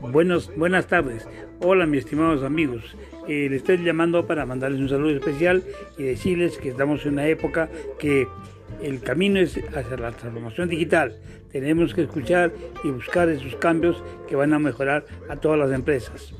Buenos, buenas tardes. Hola, mis estimados amigos. Eh, les estoy llamando para mandarles un saludo especial y decirles que estamos en una época que el camino es hacia la transformación digital. Tenemos que escuchar y buscar esos cambios que van a mejorar a todas las empresas.